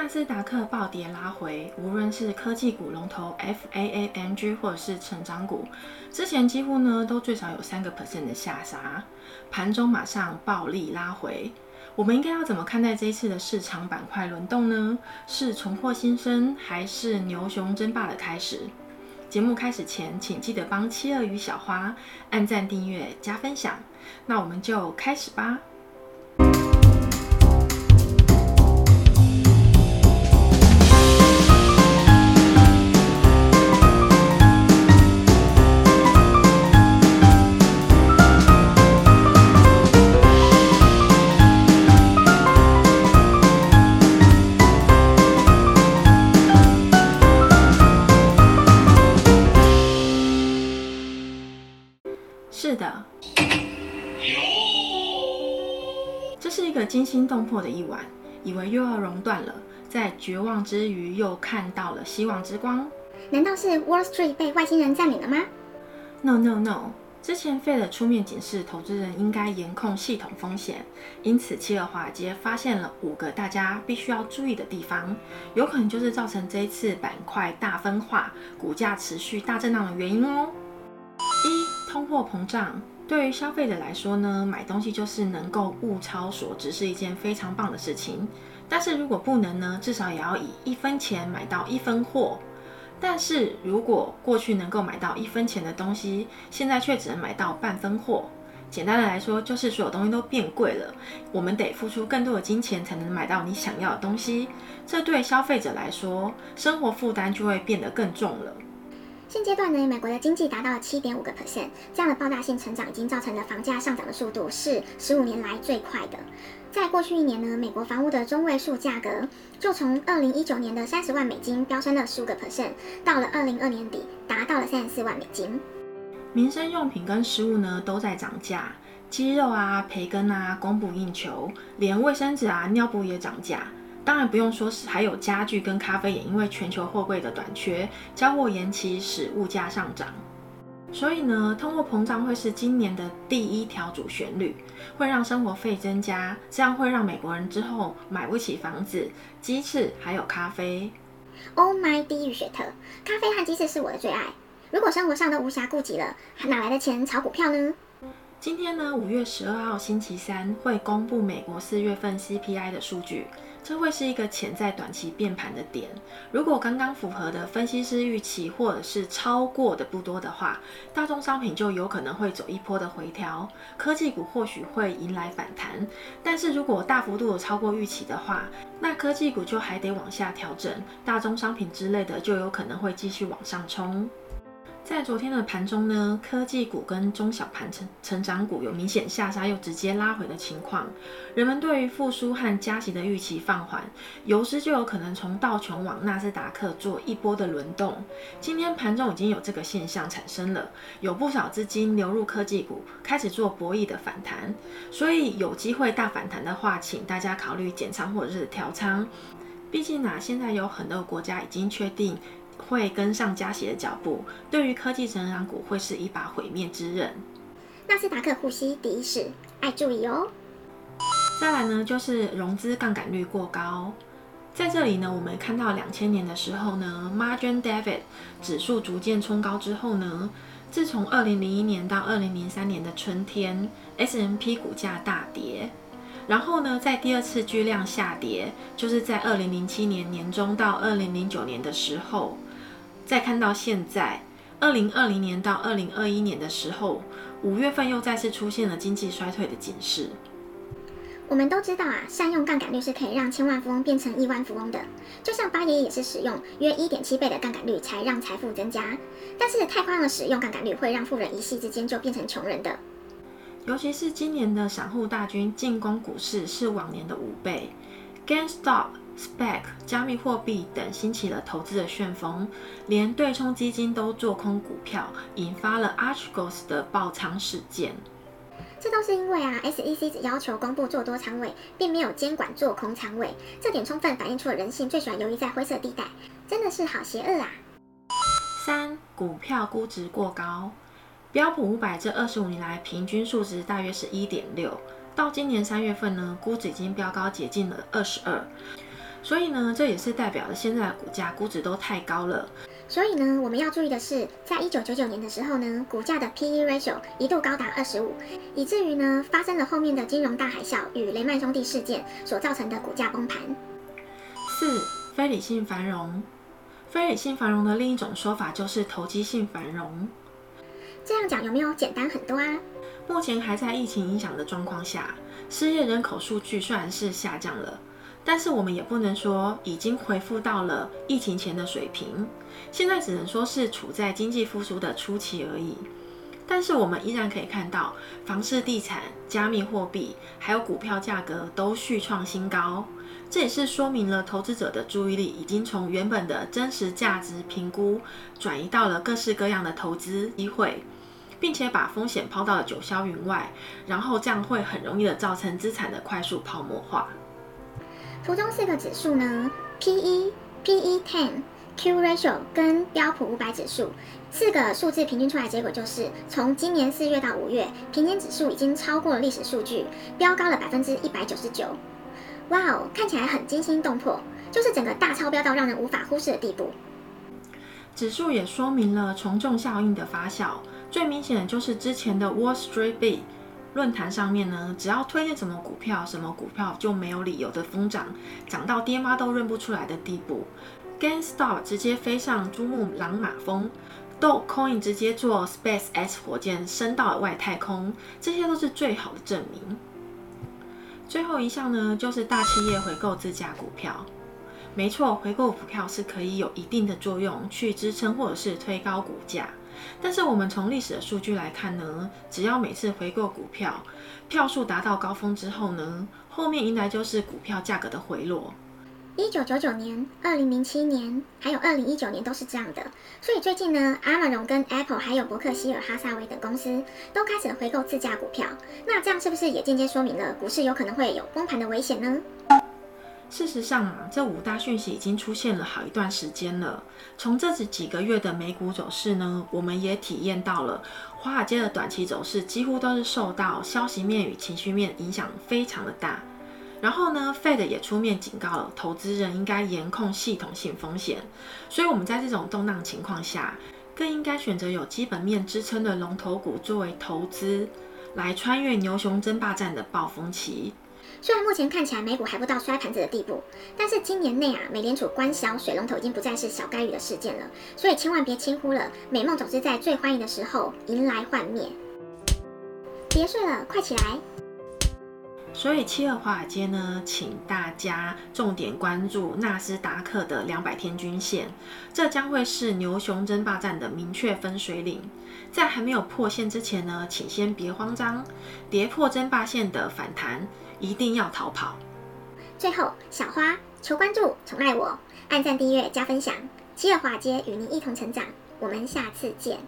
纳斯达克暴跌拉回，无论是科技股龙头 FAANG 或者是成长股，之前几乎呢都最少有三个 percent 的下杀，盘中马上暴力拉回。我们应该要怎么看待这一次的市场板块轮动呢？是重获新生，还是牛熊争霸的开始？节目开始前，请记得帮七二与小花按赞、订阅、加分享。那我们就开始吧。是的，这是一个惊心动魄的一晚，以为又要熔断了，在绝望之余又看到了希望之光。难道是 Wall Street 被外星人占领了吗？No No No，之前 Fed 出面警示投资人应该严控系统风险，因此七二华尔街发现了五个大家必须要注意的地方，有可能就是造成这一次板块大分化、股价持续大震荡的原因哦。货膨胀对于消费者来说呢，买东西就是能够物超所值是一件非常棒的事情。但是如果不能呢，至少也要以一分钱买到一分货。但是如果过去能够买到一分钱的东西，现在却只能买到半分货。简单的来说，就是所有东西都变贵了，我们得付出更多的金钱才能买到你想要的东西。这对消费者来说，生活负担就会变得更重了。现阶段呢，美国的经济达到了七点五个 percent，这样的爆炸性成长已经造成了房价上涨的速度是十五年来最快的。在过去一年呢，美国房屋的中位数价格就从二零一九年的三十万美金飙升了十五个 percent，到了二零二年底达到了三十四万美金。民生用品跟食物呢都在涨价，鸡肉啊、培根啊供不应求，连卫生纸啊、尿布也涨价。当然不用说，是还有家具跟咖啡也因为全球货柜的短缺，交货延期使物价上涨。所以呢，通货膨胀会是今年的第一条主旋律，会让生活费增加，这样会让美国人之后买不起房子、鸡翅还有咖啡。Oh my，地狱雪特，咖啡和鸡翅是我的最爱。如果生活上都无暇顾及了，还哪来的钱炒股票呢？今天呢，五月十二号星期三会公布美国四月份 CPI 的数据。这会是一个潜在短期变盘的点。如果刚刚符合的分析师预期，或者是超过的不多的话，大宗商品就有可能会走一波的回调，科技股或许会迎来反弹。但是如果大幅度的超过预期的话，那科技股就还得往下调整，大宗商品之类的就有可能会继续往上冲。在昨天的盘中呢，科技股跟中小盘成成长股有明显下杀又直接拉回的情况。人们对于复苏和加息的预期放缓，游资就有可能从道琼往纳斯达克做一波的轮动。今天盘中已经有这个现象产生了，有不少资金流入科技股，开始做博弈的反弹。所以有机会大反弹的话，请大家考虑减仓或者是调仓。毕竟呢、现在有很多国家已经确定。会跟上加息的脚步，对于科技成长股会是一把毁灭之刃。纳斯达克呼吸第一式，爱注意哦。再来呢，就是融资杠杆率过高。在这里呢，我们看到两千年的时候呢，Margin David 指数逐渐冲高之后呢，自从二零零一年到二零零三年的春天，S M P 股价大跌。然后呢，在第二次巨量下跌，就是在二零零七年年中到二零零九年的时候。再看到现在，二零二零年到二零二一年的时候，五月份又再次出现了经济衰退的警示。我们都知道啊，善用杠杆率是可以让千万富翁变成亿万富翁的。就像八爷也是使用约一点七倍的杠杆率才让财富增加。但是太夸张的使用杠杆率会让富人一夕之间就变成穷人的。尤其是今年的散户大军进攻股市是往年的五倍。GameStop。SPAC、加密货币等兴起了投资的旋风，连对冲基金都做空股票，引发了 Archegos 的爆仓事件。这都是因为啊，SEC 只要求公布做多仓位，并没有监管做空仓位，这点充分反映出了人性最喜欢游移在灰色地带，真的是好邪恶啊！三、股票估值过高，标普五百这二十五年来平均数值大约是一点六，到今年三月份呢，估值已经飙高接近了二十二。所以呢，这也是代表了现在的股价估值都太高了。所以呢，我们要注意的是，在一九九九年的时候呢，股价的 PE ratio 一度高达二十五，以至于呢，发生了后面的金融大海啸与雷曼兄弟事件所造成的股价崩盘。四、非理性繁荣。非理性繁荣的另一种说法就是投机性繁荣。这样讲有没有简单很多啊？目前还在疫情影响的状况下，失业人口数据虽然是下降了。但是我们也不能说已经恢复到了疫情前的水平，现在只能说是处在经济复苏的初期而已。但是我们依然可以看到，房市、地产、加密货币还有股票价格都续创新高，这也是说明了投资者的注意力已经从原本的真实价值评估转移到了各式各样的投资机会，并且把风险抛到了九霄云外，然后这样会很容易的造成资产的快速泡沫化。图中四个指数呢，P/E、PE10、Q ratio 跟标普五百指数四个数字平均出来，结果就是从今年四月到五月，平均指数已经超过了历史数据，飙高了百分之一百九十九。哇哦，看起来很惊心动魄，就是整个大超标到让人无法忽视的地步。指数也说明了从众效应的发酵，最明显的就是之前的 Wall Street Bets。论坛上面呢，只要推荐什么股票，什么股票就没有理由的疯涨，涨到爹妈都认不出来的地步。GameStop 直接飞上珠穆朗玛峰，DogCoin 直接坐 SpaceX 火箭升到了外太空，这些都是最好的证明。最后一项呢，就是大企业回购自家股票。没错，回购股票是可以有一定的作用，去支撑或者是推高股价。但是我们从历史的数据来看呢，只要每次回购股票，票数达到高峰之后呢，后面迎来就是股票价格的回落。一九九九年、二零零七年，还有二零一九年都是这样的。所以最近呢，亚马逊跟 Apple 还有伯克希尔哈萨韦等公司都开始回购自家股票。那这样是不是也间接说明了股市有可能会有崩盘的危险呢？事实上啊，这五大讯息已经出现了好一段时间了。从这几个月的美股走势呢，我们也体验到了华尔街的短期走势几乎都是受到消息面与情绪面影响非常的大。然后呢，Fed 也出面警告了投资人应该严控系统性风险。所以我们在这种动荡情况下，更应该选择有基本面支撑的龙头股作为投资，来穿越牛熊争霸战的暴风期。虽然目前看起来美股还不到摔盘子的地步，但是今年内啊，美联储关销水龙头已经不再是小概率的事件了，所以千万别轻忽了美梦总是在最欢迎的时候迎来幻灭。别睡了，快起来！所以七二华尔街呢，请大家重点关注纳斯达克的两百天均线，这将会是牛熊争霸战的明确分水岭。在还没有破线之前呢，请先别慌张，跌破争霸线的反弹。一定要逃跑！最后，小花求关注，宠爱我，按赞、订阅、加分享，七月华街与您一同成长。我们下次见。